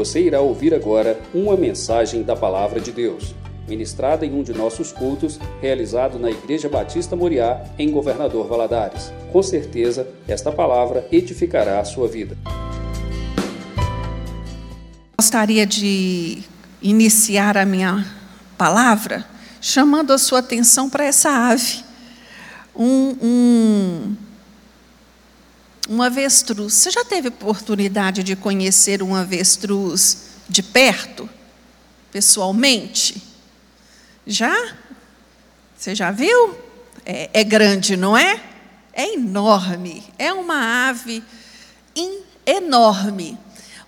Você irá ouvir agora uma mensagem da Palavra de Deus, ministrada em um de nossos cultos, realizado na Igreja Batista Moriá, em Governador Valadares. Com certeza, esta palavra edificará a sua vida. Gostaria de iniciar a minha palavra chamando a sua atenção para essa ave. Um, um, um avestruz. Você já teve oportunidade de conhecer um avestruz de perto, pessoalmente? Já? Você já viu? É, é grande, não é? É enorme. É uma ave enorme.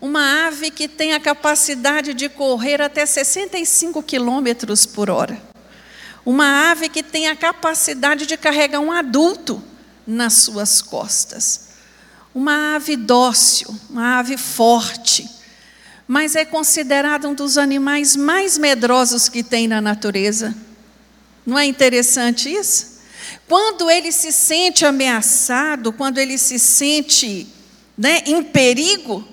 Uma ave que tem a capacidade de correr até 65 quilômetros por hora. Uma ave que tem a capacidade de carregar um adulto nas suas costas uma ave dócil, uma ave forte, mas é considerado um dos animais mais medrosos que tem na natureza. Não é interessante isso? Quando ele se sente ameaçado, quando ele se sente né, em perigo,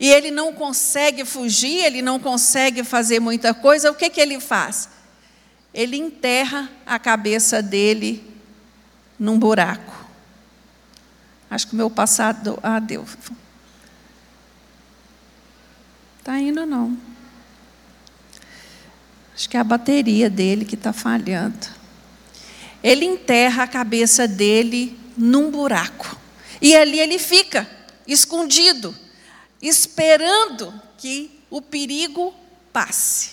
e ele não consegue fugir, ele não consegue fazer muita coisa, o que, que ele faz? Ele enterra a cabeça dele num buraco. Acho que o meu passado. Ah, deu. Está indo, não. Acho que é a bateria dele que está falhando. Ele enterra a cabeça dele num buraco. E ali ele fica, escondido, esperando que o perigo passe,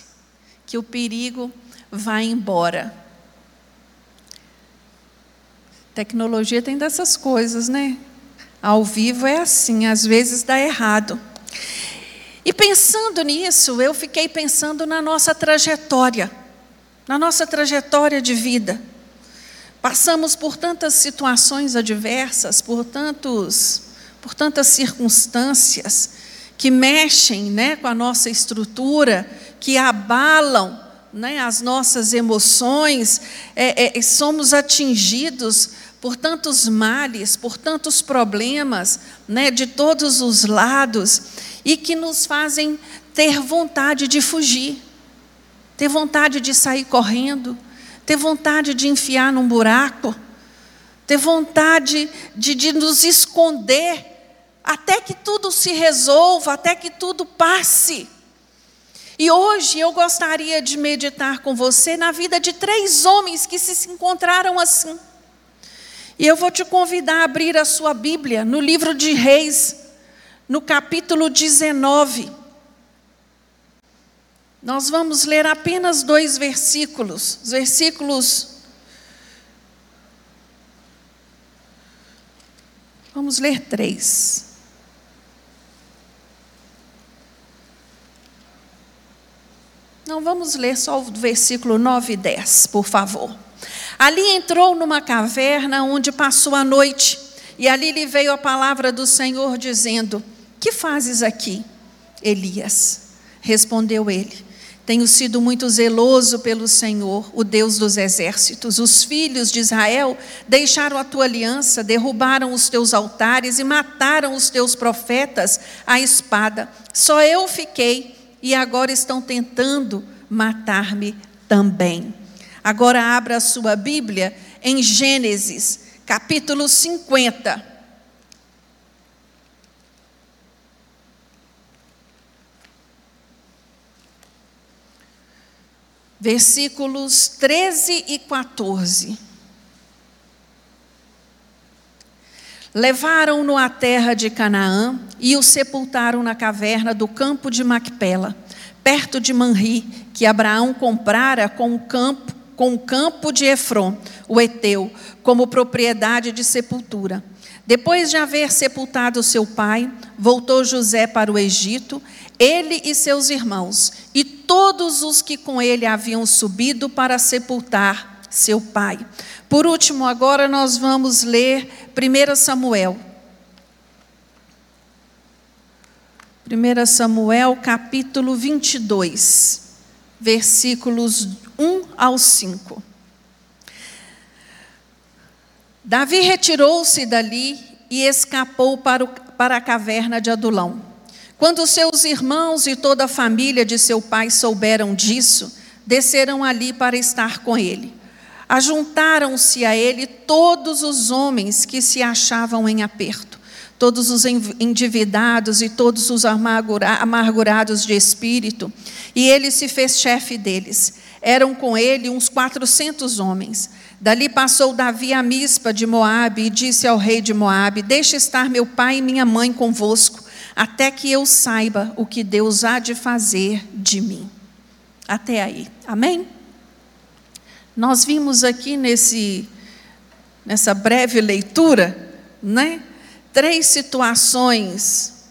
que o perigo vá embora. Tecnologia tem dessas coisas, né? Ao vivo é assim, às vezes dá errado. E pensando nisso, eu fiquei pensando na nossa trajetória, na nossa trajetória de vida. Passamos por tantas situações adversas, por tantos, por tantas circunstâncias que mexem, né, com a nossa estrutura, que abalam, né, as nossas emoções, é, é, somos atingidos por tantos males, por tantos problemas, né, de todos os lados, e que nos fazem ter vontade de fugir, ter vontade de sair correndo, ter vontade de enfiar num buraco, ter vontade de, de nos esconder, até que tudo se resolva, até que tudo passe. E hoje eu gostaria de meditar com você na vida de três homens que se encontraram assim. E eu vou te convidar a abrir a sua Bíblia no livro de Reis, no capítulo 19. Nós vamos ler apenas dois versículos, os versículos. Vamos ler três. Não, vamos ler só o versículo 9 e 10, por favor. Ali entrou numa caverna onde passou a noite, e ali lhe veio a palavra do Senhor dizendo: Que fazes aqui, Elias? Respondeu ele: Tenho sido muito zeloso pelo Senhor, o Deus dos exércitos. Os filhos de Israel deixaram a tua aliança, derrubaram os teus altares e mataram os teus profetas à espada. Só eu fiquei e agora estão tentando matar-me também. Agora abra a sua Bíblia em Gênesis, capítulo 50. Versículos 13 e 14. Levaram-no à terra de Canaã e o sepultaram na caverna do campo de Macpela, perto de Manri, que Abraão comprara com o campo com o campo de Efron, o Eteu, como propriedade de sepultura. Depois de haver sepultado seu pai, voltou José para o Egito, ele e seus irmãos, e todos os que com ele haviam subido para sepultar seu pai. Por último, agora nós vamos ler 1 Samuel. 1 Samuel capítulo 22, versículos 1 ao 5. Davi retirou-se dali e escapou para, o, para a caverna de Adulão. Quando seus irmãos e toda a família de seu pai souberam disso, desceram ali para estar com ele. Ajuntaram-se a ele todos os homens que se achavam em aperto, todos os endividados e todos os amargurados de espírito, e ele se fez chefe deles. Eram com ele uns quatrocentos homens. Dali passou Davi a Mispa de Moabe e disse ao rei de Moabe: Deixe estar meu pai e minha mãe convosco, até que eu saiba o que Deus há de fazer de mim. Até aí. Amém? Nós vimos aqui nesse nessa breve leitura, né? Três situações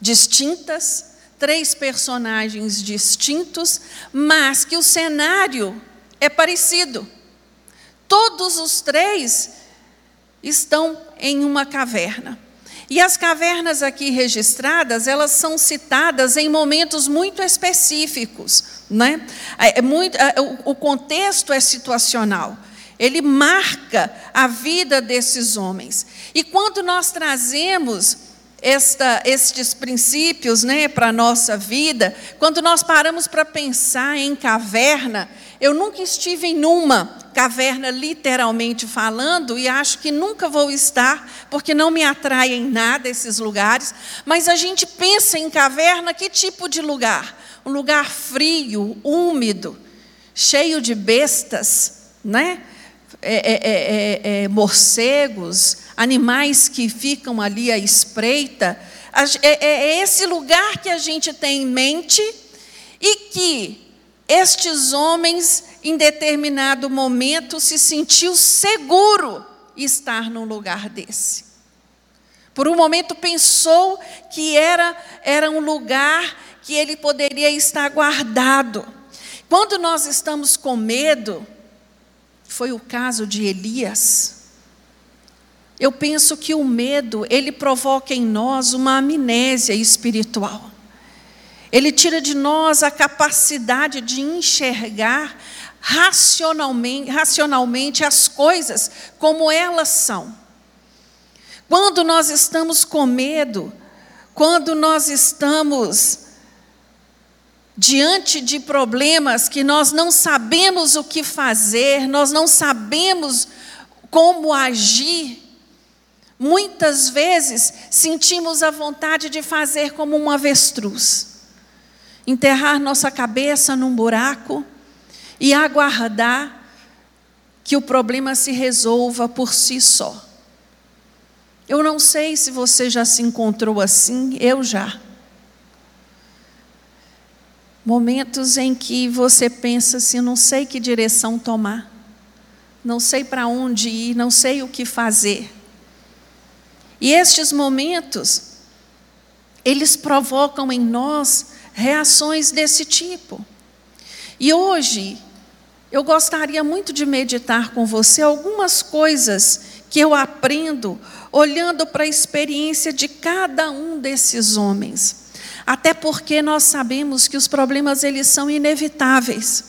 distintas, três personagens distintos, mas que o cenário é parecido. Todos os três estão em uma caverna. E as cavernas aqui registradas, elas são citadas em momentos muito específicos. Né? É, é muito, é, o contexto é situacional. Ele marca a vida desses homens. E quando nós trazemos esta, estes princípios né, para a nossa vida, quando nós paramos para pensar em caverna, eu nunca estive em uma caverna, literalmente falando, e acho que nunca vou estar, porque não me atraem nada esses lugares, mas a gente pensa em caverna, que tipo de lugar? Um lugar frio, úmido, cheio de bestas, né? É, é, é, é, é morcegos, animais que ficam ali à espreita. É, esse lugar que a gente tem em mente e que estes homens, em determinado momento, se sentiu seguro estar num lugar desse. Por um momento pensou que era, era um lugar que ele poderia estar guardado. Quando nós estamos com medo, foi o caso de Elias. Eu penso que o medo, ele provoca em nós uma amnésia espiritual. Ele tira de nós a capacidade de enxergar racionalmente, racionalmente as coisas como elas são. Quando nós estamos com medo, quando nós estamos diante de problemas que nós não sabemos o que fazer, nós não sabemos como agir, muitas vezes sentimos a vontade de fazer como um avestruz enterrar nossa cabeça num buraco e aguardar que o problema se resolva por si só. Eu não sei se você já se encontrou assim, eu já. Momentos em que você pensa assim, não sei que direção tomar, não sei para onde ir, não sei o que fazer. E estes momentos, eles provocam em nós reações desse tipo. E hoje, eu gostaria muito de meditar com você algumas coisas que eu aprendo olhando para a experiência de cada um desses homens. Até porque nós sabemos que os problemas eles são inevitáveis.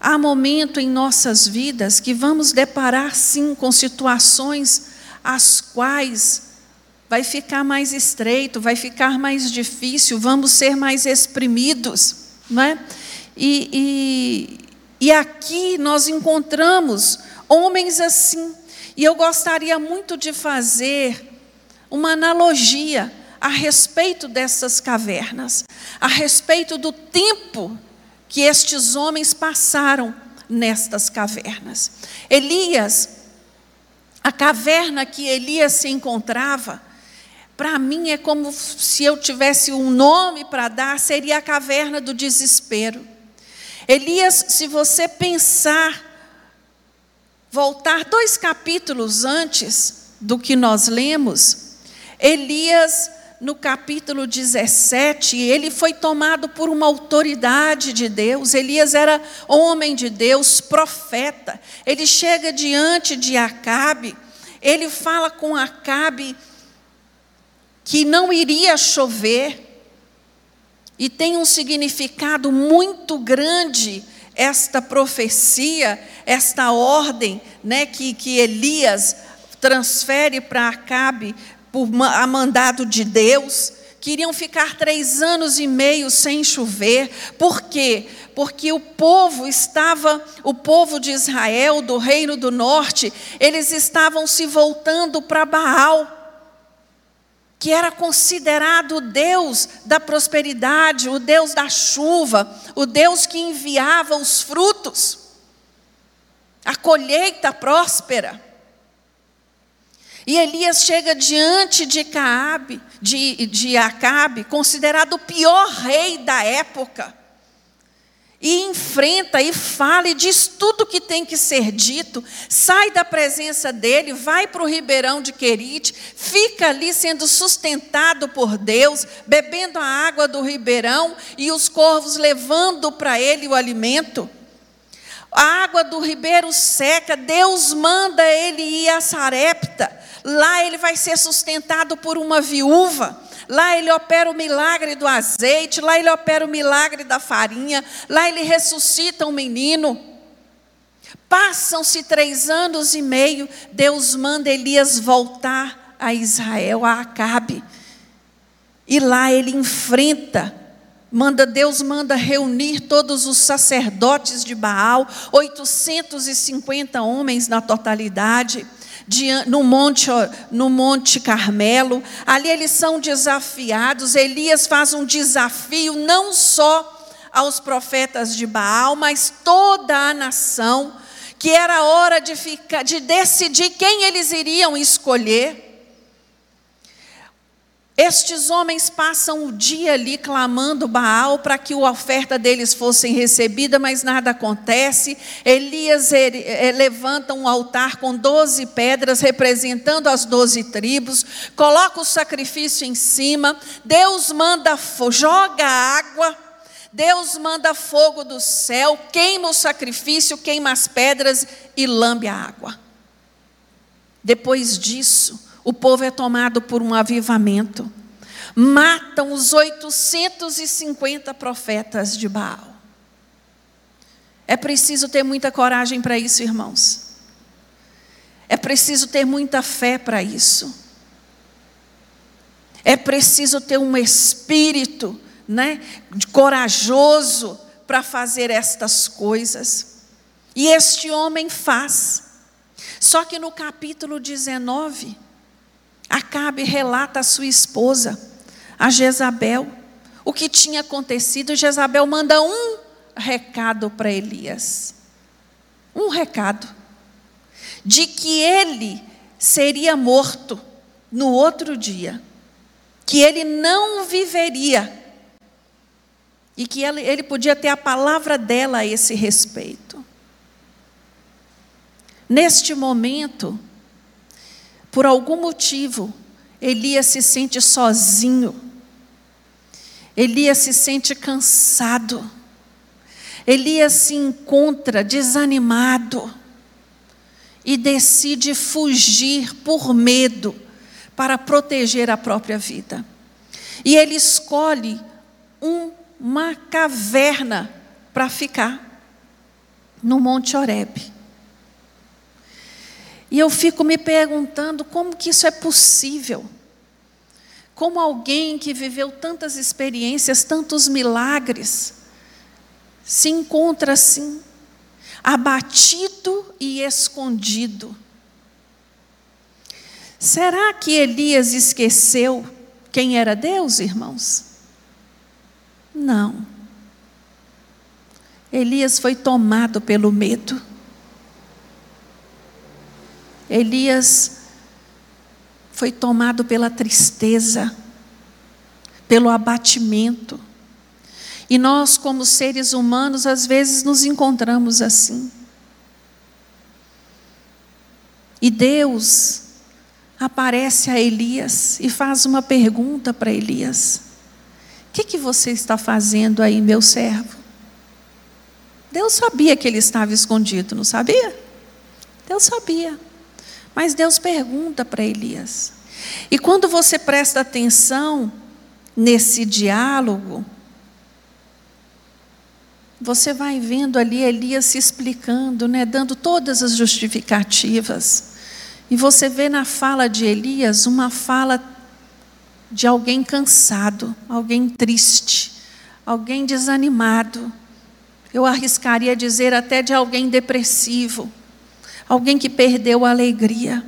Há momento em nossas vidas que vamos deparar sim com situações as quais vai ficar mais estreito, vai ficar mais difícil, vamos ser mais exprimidos. Não é? e, e, e aqui nós encontramos homens assim. E eu gostaria muito de fazer uma analogia a respeito dessas cavernas, a respeito do tempo que estes homens passaram nestas cavernas. Elias, a caverna que Elias se encontrava, para mim é como se eu tivesse um nome para dar, seria a caverna do desespero. Elias, se você pensar, voltar dois capítulos antes do que nós lemos, Elias, no capítulo 17, ele foi tomado por uma autoridade de Deus. Elias era homem de Deus, profeta. Ele chega diante de Acabe, ele fala com Acabe que não iria chover, e tem um significado muito grande esta profecia, esta ordem né, que, que Elias transfere para Acabe por a mandado de Deus, que iriam ficar três anos e meio sem chover. Por quê? Porque o povo estava, o povo de Israel, do reino do norte, eles estavam se voltando para Baal que era considerado o Deus da prosperidade, o Deus da chuva, o Deus que enviava os frutos, a colheita próspera. E Elias chega diante de Caabe, de, de Acabe, considerado o pior rei da época e enfrenta e fala e diz tudo o que tem que ser dito, sai da presença dele, vai para o ribeirão de Querite, fica ali sendo sustentado por Deus, bebendo a água do ribeirão e os corvos levando para ele o alimento. A água do ribeiro seca, Deus manda ele ir a Sarepta, lá ele vai ser sustentado por uma viúva. Lá ele opera o milagre do azeite, lá ele opera o milagre da farinha, lá ele ressuscita um menino. Passam-se três anos e meio, Deus manda Elias voltar a Israel, a Acabe. E lá ele enfrenta, manda Deus manda reunir todos os sacerdotes de Baal, 850 homens na totalidade no monte, no monte Carmelo. Ali eles são desafiados. Elias faz um desafio não só aos profetas de Baal, mas toda a nação, que era hora de, ficar, de decidir quem eles iriam escolher. Estes homens passam o dia ali clamando Baal para que a oferta deles fosse recebida, mas nada acontece. Elias eh, levanta um altar com doze pedras, representando as doze tribos, coloca o sacrifício em cima. Deus manda, joga água. Deus manda fogo do céu, queima o sacrifício, queima as pedras e lambe a água. Depois disso, o povo é tomado por um avivamento. Matam os 850 profetas de Baal. É preciso ter muita coragem para isso, irmãos. É preciso ter muita fé para isso. É preciso ter um espírito, né, corajoso para fazer estas coisas. E este homem faz. Só que no capítulo 19, Acabe relata a sua esposa, a Jezabel, o que tinha acontecido. Jezabel manda um recado para Elias. Um recado. De que ele seria morto no outro dia. Que ele não viveria. E que ele, ele podia ter a palavra dela a esse respeito. Neste momento, por algum motivo, Elias se sente sozinho. Elias se sente cansado. Elias se encontra desanimado e decide fugir por medo para proteger a própria vida. E ele escolhe um, uma caverna para ficar no Monte Horebe. E eu fico me perguntando como que isso é possível. Como alguém que viveu tantas experiências, tantos milagres, se encontra assim, abatido e escondido. Será que Elias esqueceu quem era Deus, irmãos? Não. Elias foi tomado pelo medo. Elias foi tomado pela tristeza, pelo abatimento. E nós, como seres humanos, às vezes nos encontramos assim. E Deus aparece a Elias e faz uma pergunta para Elias: O que, que você está fazendo aí, meu servo? Deus sabia que ele estava escondido, não sabia? Deus sabia. Mas Deus pergunta para Elias. E quando você presta atenção nesse diálogo, você vai vendo ali Elias se explicando, né, dando todas as justificativas. E você vê na fala de Elias uma fala de alguém cansado, alguém triste, alguém desanimado. Eu arriscaria dizer até de alguém depressivo, alguém que perdeu a alegria.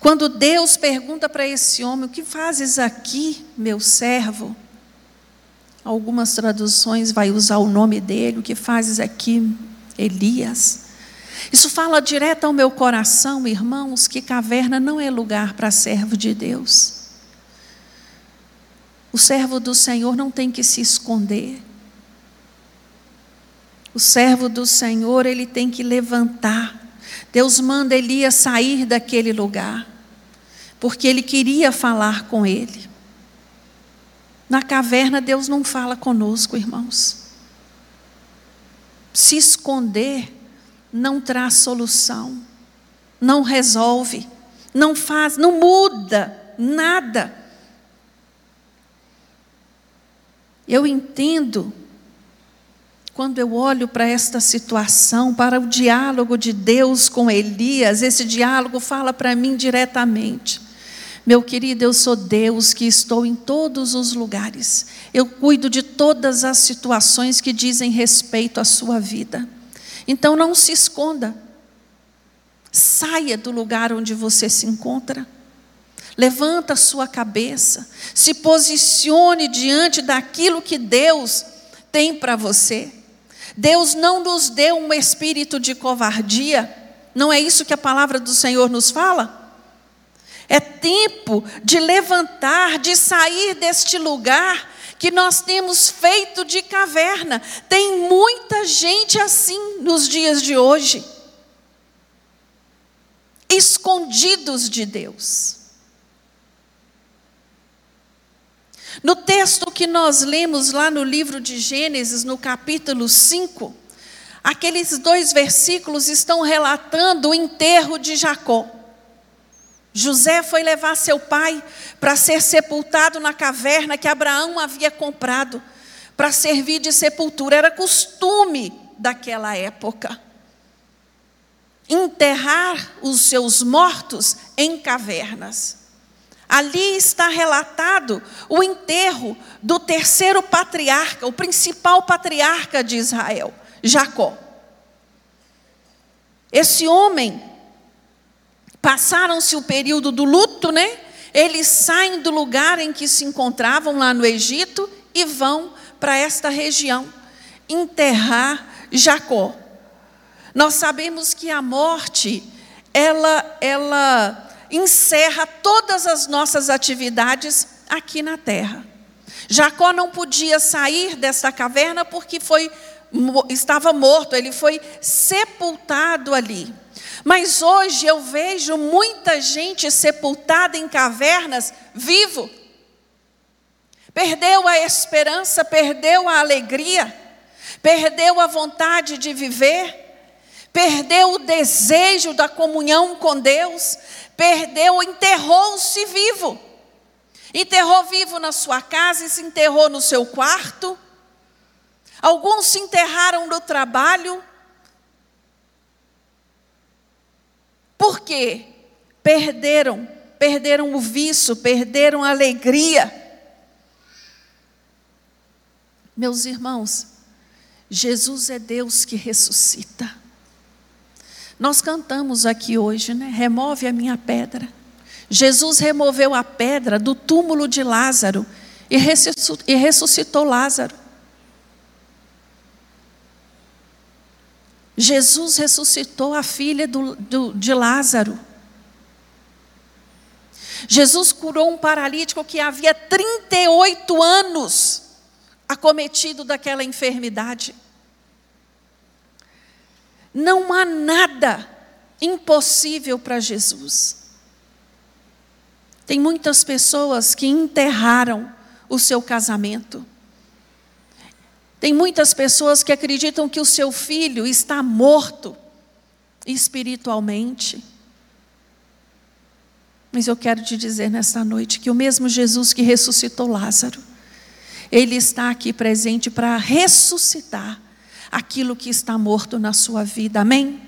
Quando Deus pergunta para esse homem: O que fazes aqui, meu servo? Algumas traduções vai usar o nome dele: O que fazes aqui, Elias? Isso fala direto ao meu coração, irmãos, que caverna não é lugar para servo de Deus. O servo do Senhor não tem que se esconder. O servo do Senhor, ele tem que levantar. Deus manda Elias sair daquele lugar, porque ele queria falar com ele. Na caverna, Deus não fala conosco, irmãos. Se esconder não traz solução, não resolve, não faz, não muda nada. Eu entendo, quando eu olho para esta situação, para o diálogo de Deus com Elias, esse diálogo fala para mim diretamente. Meu querido, eu sou Deus que estou em todos os lugares. Eu cuido de todas as situações que dizem respeito à sua vida. Então não se esconda. Saia do lugar onde você se encontra. Levanta a sua cabeça, se posicione diante daquilo que Deus tem para você. Deus não nos deu um espírito de covardia, não é isso que a palavra do Senhor nos fala? É tempo de levantar, de sair deste lugar que nós temos feito de caverna. Tem muita gente assim nos dias de hoje, escondidos de Deus. No texto que nós lemos lá no livro de Gênesis, no capítulo 5, aqueles dois versículos estão relatando o enterro de Jacó. José foi levar seu pai para ser sepultado na caverna que Abraão havia comprado para servir de sepultura. Era costume daquela época enterrar os seus mortos em cavernas. Ali está relatado o enterro do terceiro patriarca, o principal patriarca de Israel, Jacó. Esse homem, passaram-se o período do luto, né? Eles saem do lugar em que se encontravam lá no Egito e vão para esta região enterrar Jacó. Nós sabemos que a morte ela ela encerra todas as nossas atividades aqui na terra. Jacó não podia sair desta caverna porque foi estava morto, ele foi sepultado ali. Mas hoje eu vejo muita gente sepultada em cavernas vivo. Perdeu a esperança, perdeu a alegria, perdeu a vontade de viver, perdeu o desejo da comunhão com Deus, perdeu, enterrou-se vivo. Enterrou vivo na sua casa e se enterrou no seu quarto. Alguns se enterraram no trabalho. Por quê? Perderam, perderam o vício, perderam a alegria. Meus irmãos, Jesus é Deus que ressuscita. Nós cantamos aqui hoje, né? Remove a minha pedra. Jesus removeu a pedra do túmulo de Lázaro e ressuscitou Lázaro. Jesus ressuscitou a filha do, do, de Lázaro. Jesus curou um paralítico que havia 38 anos acometido daquela enfermidade. Não há nada impossível para Jesus. Tem muitas pessoas que enterraram o seu casamento. Tem muitas pessoas que acreditam que o seu filho está morto espiritualmente. Mas eu quero te dizer nesta noite que o mesmo Jesus que ressuscitou Lázaro, ele está aqui presente para ressuscitar aquilo que está morto na sua vida. Amém?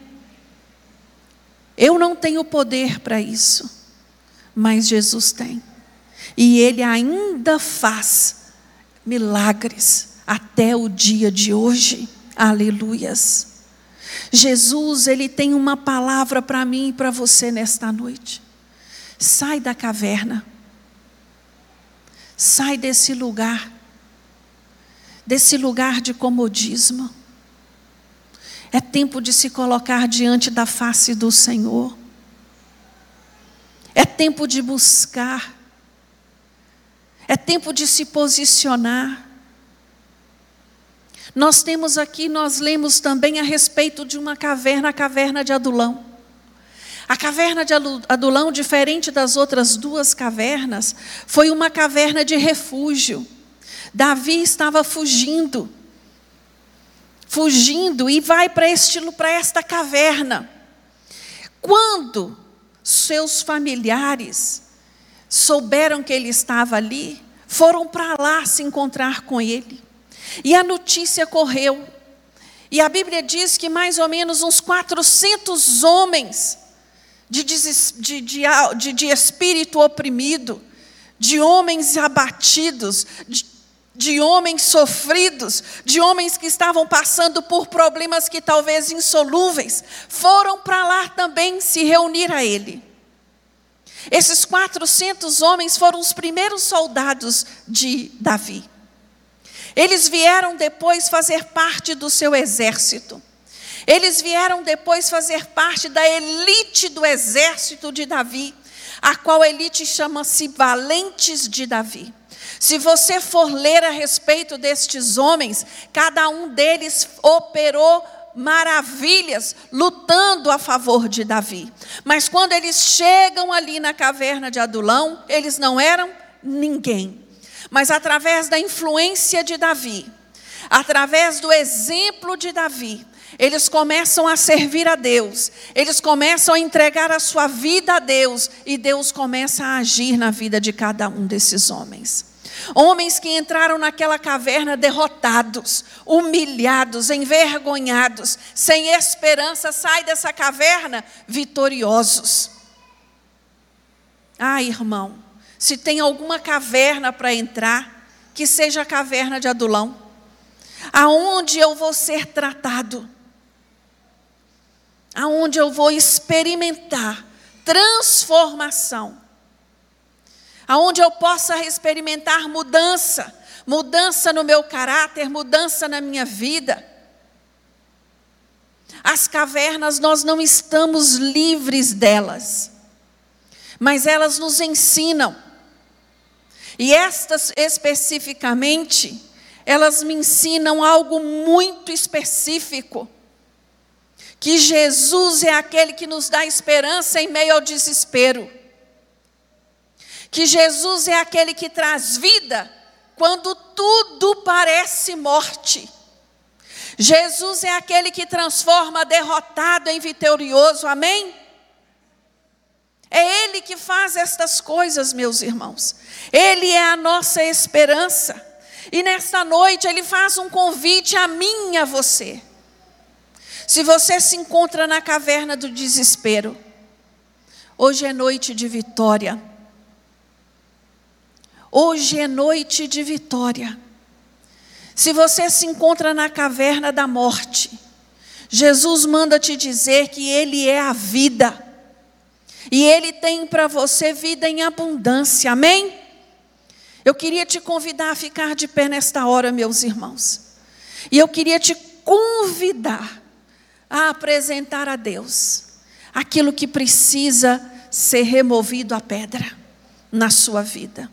Eu não tenho poder para isso, mas Jesus tem. E ele ainda faz milagres até o dia de hoje. Aleluias. Jesus, ele tem uma palavra para mim e para você nesta noite. Sai da caverna. Sai desse lugar. Desse lugar de comodismo. É tempo de se colocar diante da face do Senhor. É tempo de buscar. É tempo de se posicionar. Nós temos aqui, nós lemos também a respeito de uma caverna, a caverna de Adulão. A caverna de Adulão, diferente das outras duas cavernas, foi uma caverna de refúgio. Davi estava fugindo, fugindo e vai para este para esta caverna. Quando seus familiares souberam que ele estava ali, foram para lá se encontrar com ele. E a notícia correu. E a Bíblia diz que mais ou menos uns 400 homens de, de, de, de espírito oprimido, de homens abatidos, de, de homens sofridos, de homens que estavam passando por problemas que talvez insolúveis, foram para lá também se reunir a ele. Esses 400 homens foram os primeiros soldados de Davi. Eles vieram depois fazer parte do seu exército. Eles vieram depois fazer parte da elite do exército de Davi, a qual elite chama-se Valentes de Davi. Se você for ler a respeito destes homens, cada um deles operou maravilhas lutando a favor de Davi. Mas quando eles chegam ali na caverna de Adulão, eles não eram ninguém mas através da influência de Davi, através do exemplo de Davi, eles começam a servir a Deus, eles começam a entregar a sua vida a Deus, e Deus começa a agir na vida de cada um desses homens. Homens que entraram naquela caverna derrotados, humilhados, envergonhados, sem esperança, saem dessa caverna vitoriosos. Ah, irmão, se tem alguma caverna para entrar, que seja a caverna de Adulão, aonde eu vou ser tratado, aonde eu vou experimentar transformação, aonde eu possa experimentar mudança, mudança no meu caráter, mudança na minha vida. As cavernas nós não estamos livres delas, mas elas nos ensinam e estas especificamente, elas me ensinam algo muito específico. Que Jesus é aquele que nos dá esperança em meio ao desespero. Que Jesus é aquele que traz vida quando tudo parece morte. Jesus é aquele que transforma derrotado em vitorioso, amém? É Ele que faz estas coisas, meus irmãos. Ele é a nossa esperança. E nesta noite Ele faz um convite a mim e a você. Se você se encontra na caverna do desespero, hoje é noite de vitória. Hoje é noite de vitória. Se você se encontra na caverna da morte, Jesus manda te dizer que Ele é a vida. E Ele tem para você vida em abundância, amém? Eu queria te convidar a ficar de pé nesta hora, meus irmãos. E eu queria te convidar a apresentar a Deus aquilo que precisa ser removido a pedra na sua vida.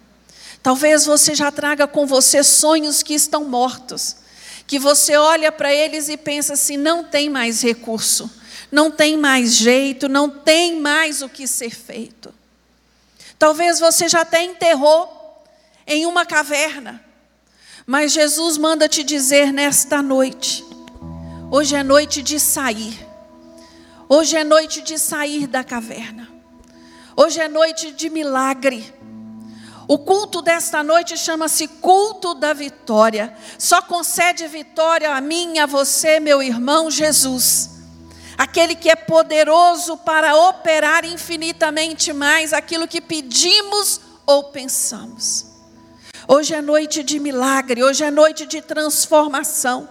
Talvez você já traga com você sonhos que estão mortos, que você olha para eles e pensa assim: não tem mais recurso não tem mais jeito, não tem mais o que ser feito. Talvez você já até enterrou em uma caverna, mas Jesus manda te dizer nesta noite: hoje é noite de sair, hoje é noite de sair da caverna, hoje é noite de milagre. O culto desta noite chama-se culto da vitória. Só concede vitória a mim a você, meu irmão Jesus aquele que é poderoso para operar infinitamente mais aquilo que pedimos ou pensamos. Hoje é noite de milagre, hoje é noite de transformação.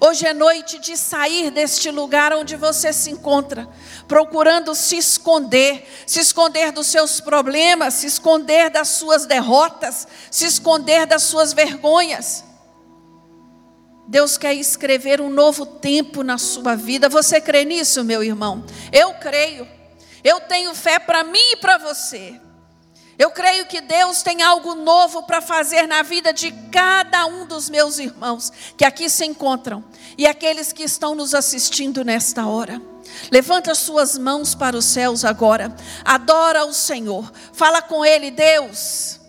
Hoje é noite de sair deste lugar onde você se encontra, procurando se esconder, se esconder dos seus problemas, se esconder das suas derrotas, se esconder das suas vergonhas. Deus quer escrever um novo tempo na sua vida. Você crê nisso, meu irmão? Eu creio. Eu tenho fé para mim e para você. Eu creio que Deus tem algo novo para fazer na vida de cada um dos meus irmãos que aqui se encontram e aqueles que estão nos assistindo nesta hora. Levanta as suas mãos para os céus agora. Adora o Senhor. Fala com Ele, Deus.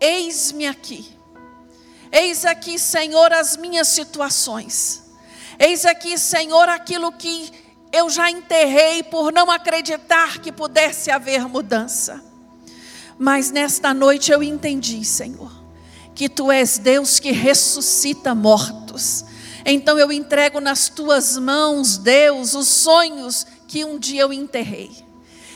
Eis-me aqui. Eis aqui, Senhor, as minhas situações. Eis aqui, Senhor, aquilo que eu já enterrei por não acreditar que pudesse haver mudança. Mas nesta noite eu entendi, Senhor, que tu és Deus que ressuscita mortos. Então eu entrego nas tuas mãos, Deus, os sonhos que um dia eu enterrei.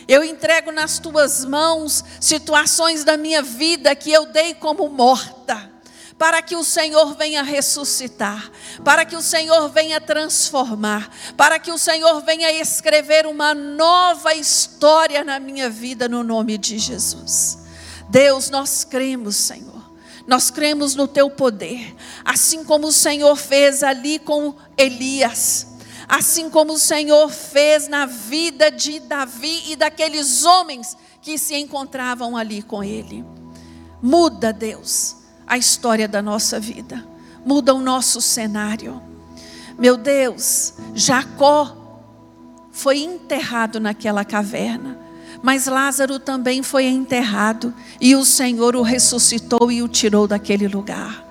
Eu entrego nas tuas mãos situações da minha vida que eu dei como morta para que o Senhor venha ressuscitar, para que o Senhor venha transformar, para que o Senhor venha escrever uma nova história na minha vida, no nome de Jesus. Deus, nós cremos, Senhor. Nós cremos no teu poder, assim como o Senhor fez ali com Elias, assim como o Senhor fez na vida de Davi e daqueles homens que se encontravam ali com ele. Muda, Deus a história da nossa vida, muda o nosso cenário. Meu Deus, Jacó foi enterrado naquela caverna, mas Lázaro também foi enterrado e o Senhor o ressuscitou e o tirou daquele lugar.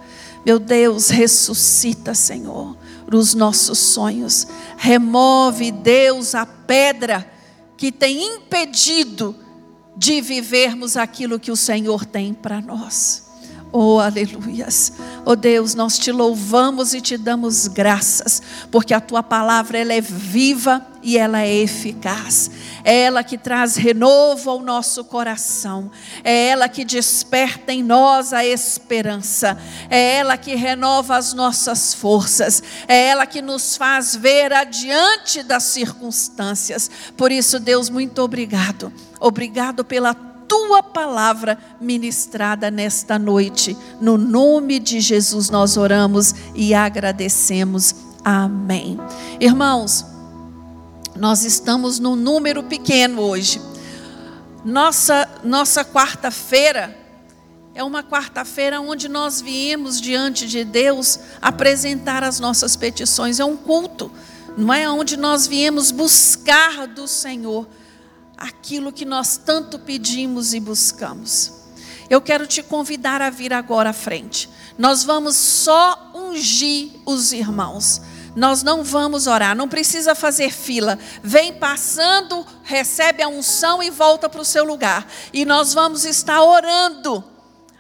Meu Deus, ressuscita, Senhor, os nossos sonhos. Remove, Deus, a pedra que tem impedido de vivermos aquilo que o Senhor tem para nós. Oh, aleluias. Oh Deus, nós te louvamos e te damos graças, porque a tua palavra ela é viva e ela é eficaz. É ela que traz renovo ao nosso coração. É ela que desperta em nós a esperança. É ela que renova as nossas forças. É ela que nos faz ver adiante das circunstâncias. Por isso, Deus, muito obrigado. Obrigado pela tua palavra ministrada nesta noite. No nome de Jesus nós oramos e agradecemos. Amém. Irmãos, nós estamos num número pequeno hoje. Nossa nossa quarta-feira é uma quarta-feira onde nós viemos diante de Deus apresentar as nossas petições. É um culto, não é onde nós viemos buscar do Senhor aquilo que nós tanto pedimos e buscamos. Eu quero te convidar a vir agora à frente. Nós vamos só ungir os irmãos. Nós não vamos orar, não precisa fazer fila. Vem passando, recebe a unção e volta para o seu lugar. E nós vamos estar orando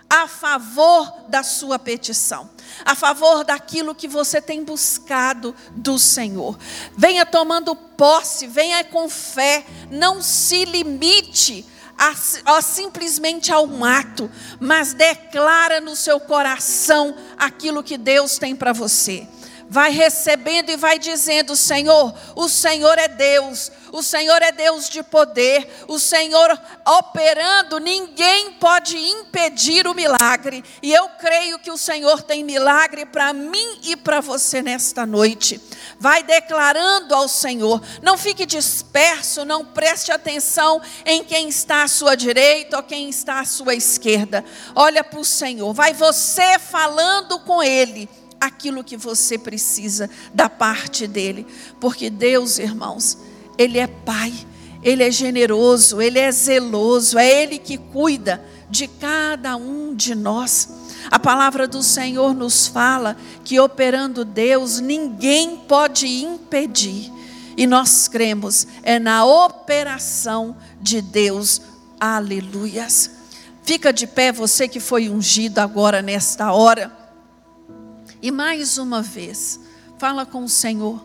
a favor da sua petição a favor daquilo que você tem buscado do Senhor. Venha tomando posse, venha com fé, não se limite a, a, simplesmente a um ato, mas declara no seu coração aquilo que Deus tem para você vai recebendo e vai dizendo: Senhor, o Senhor é Deus, o Senhor é Deus de poder, o Senhor operando, ninguém pode impedir o milagre. E eu creio que o Senhor tem milagre para mim e para você nesta noite. Vai declarando ao Senhor, não fique disperso, não preste atenção em quem está à sua direita ou quem está à sua esquerda. Olha para o Senhor, vai você falando com Ele aquilo que você precisa da parte dele. Porque Deus, irmãos, Ele é Pai, Ele é generoso, Ele é zeloso, é Ele que cuida de cada um de nós. A palavra do Senhor nos fala que operando Deus, ninguém pode impedir. E nós cremos é na operação de Deus. Aleluias. Fica de pé você que foi ungido agora nesta hora. E mais uma vez, fala com o Senhor.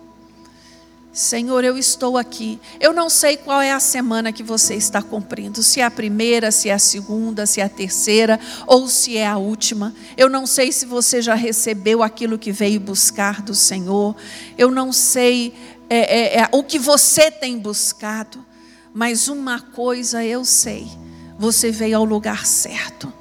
Senhor, eu estou aqui. Eu não sei qual é a semana que você está cumprindo, se é a primeira, se é a segunda, se é a terceira ou se é a última. Eu não sei se você já recebeu aquilo que veio buscar do Senhor. Eu não sei é, é, é, o que você tem buscado, mas uma coisa eu sei: você veio ao lugar certo,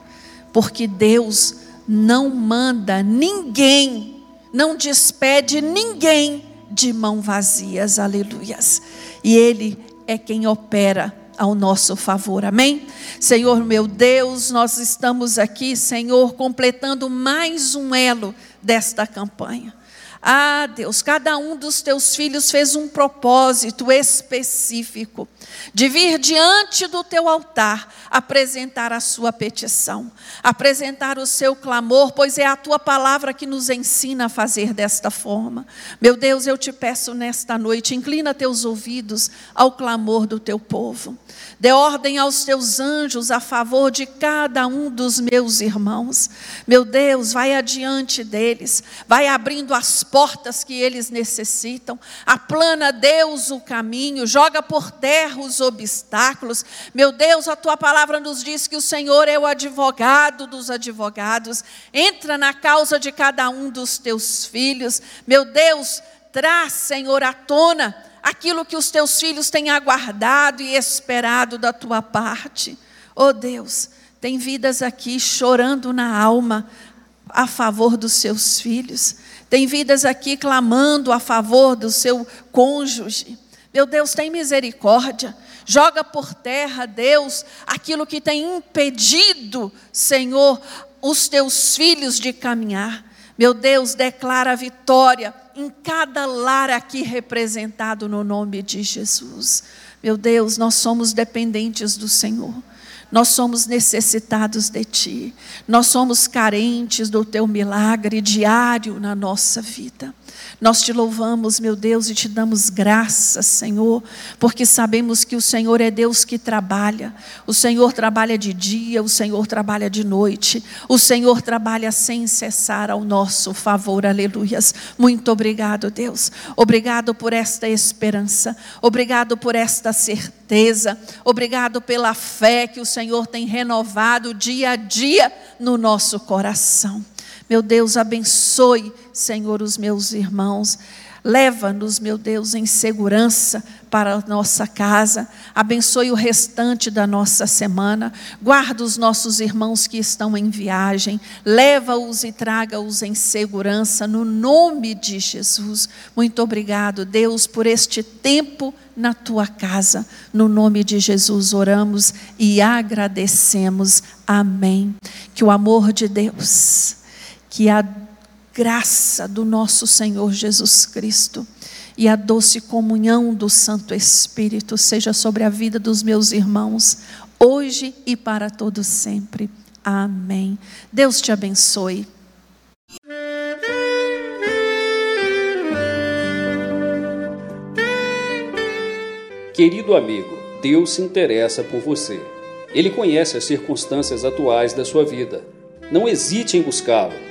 porque Deus não manda ninguém, não despede ninguém de mão vazias, aleluias. E Ele é quem opera ao nosso favor, amém? Senhor meu Deus, nós estamos aqui, Senhor, completando mais um elo desta campanha. Ah, Deus, cada um dos teus filhos fez um propósito específico de vir diante do teu altar apresentar a sua petição, apresentar o seu clamor, pois é a tua palavra que nos ensina a fazer desta forma. Meu Deus, eu te peço nesta noite, inclina teus ouvidos ao clamor do teu povo. Dê ordem aos teus anjos a favor de cada um dos meus irmãos. Meu Deus, vai adiante deles, vai abrindo as portas que eles necessitam. Aplana, Deus, o caminho, joga por terra os obstáculos. Meu Deus, a tua palavra nos diz que o Senhor é o advogado dos advogados. Entra na causa de cada um dos teus filhos. Meu Deus, traz, Senhor, à tona aquilo que os teus filhos têm aguardado e esperado da tua parte. Oh Deus, tem vidas aqui chorando na alma a favor dos seus filhos. Tem vidas aqui clamando a favor do seu cônjuge. Meu Deus, tem misericórdia. Joga por terra, Deus, aquilo que tem impedido, Senhor, os teus filhos de caminhar. Meu Deus, declara a vitória em cada lar aqui representado no nome de Jesus. Meu Deus, nós somos dependentes do Senhor. Nós somos necessitados de Ti. Nós somos carentes do Teu milagre diário na nossa vida. Nós te louvamos, meu Deus, e te damos graças, Senhor, porque sabemos que o Senhor é Deus que trabalha. O Senhor trabalha de dia, o Senhor trabalha de noite. O Senhor trabalha sem cessar ao nosso favor. Aleluias. Muito obrigado, Deus. Obrigado por esta esperança. Obrigado por esta certeza. Obrigado pela fé que o Senhor tem renovado dia a dia no nosso coração. Meu Deus, abençoe, Senhor, os meus irmãos. Leva-nos, meu Deus, em segurança para a nossa casa. Abençoe o restante da nossa semana. Guarda os nossos irmãos que estão em viagem. Leva-os e traga-os em segurança, no nome de Jesus. Muito obrigado, Deus, por este tempo na tua casa. No nome de Jesus oramos e agradecemos. Amém. Que o amor de Deus que a graça do nosso Senhor Jesus Cristo e a doce comunhão do Santo Espírito seja sobre a vida dos meus irmãos, hoje e para todo sempre. Amém. Deus te abençoe. Querido amigo, Deus se interessa por você. Ele conhece as circunstâncias atuais da sua vida. Não hesite em buscá-lo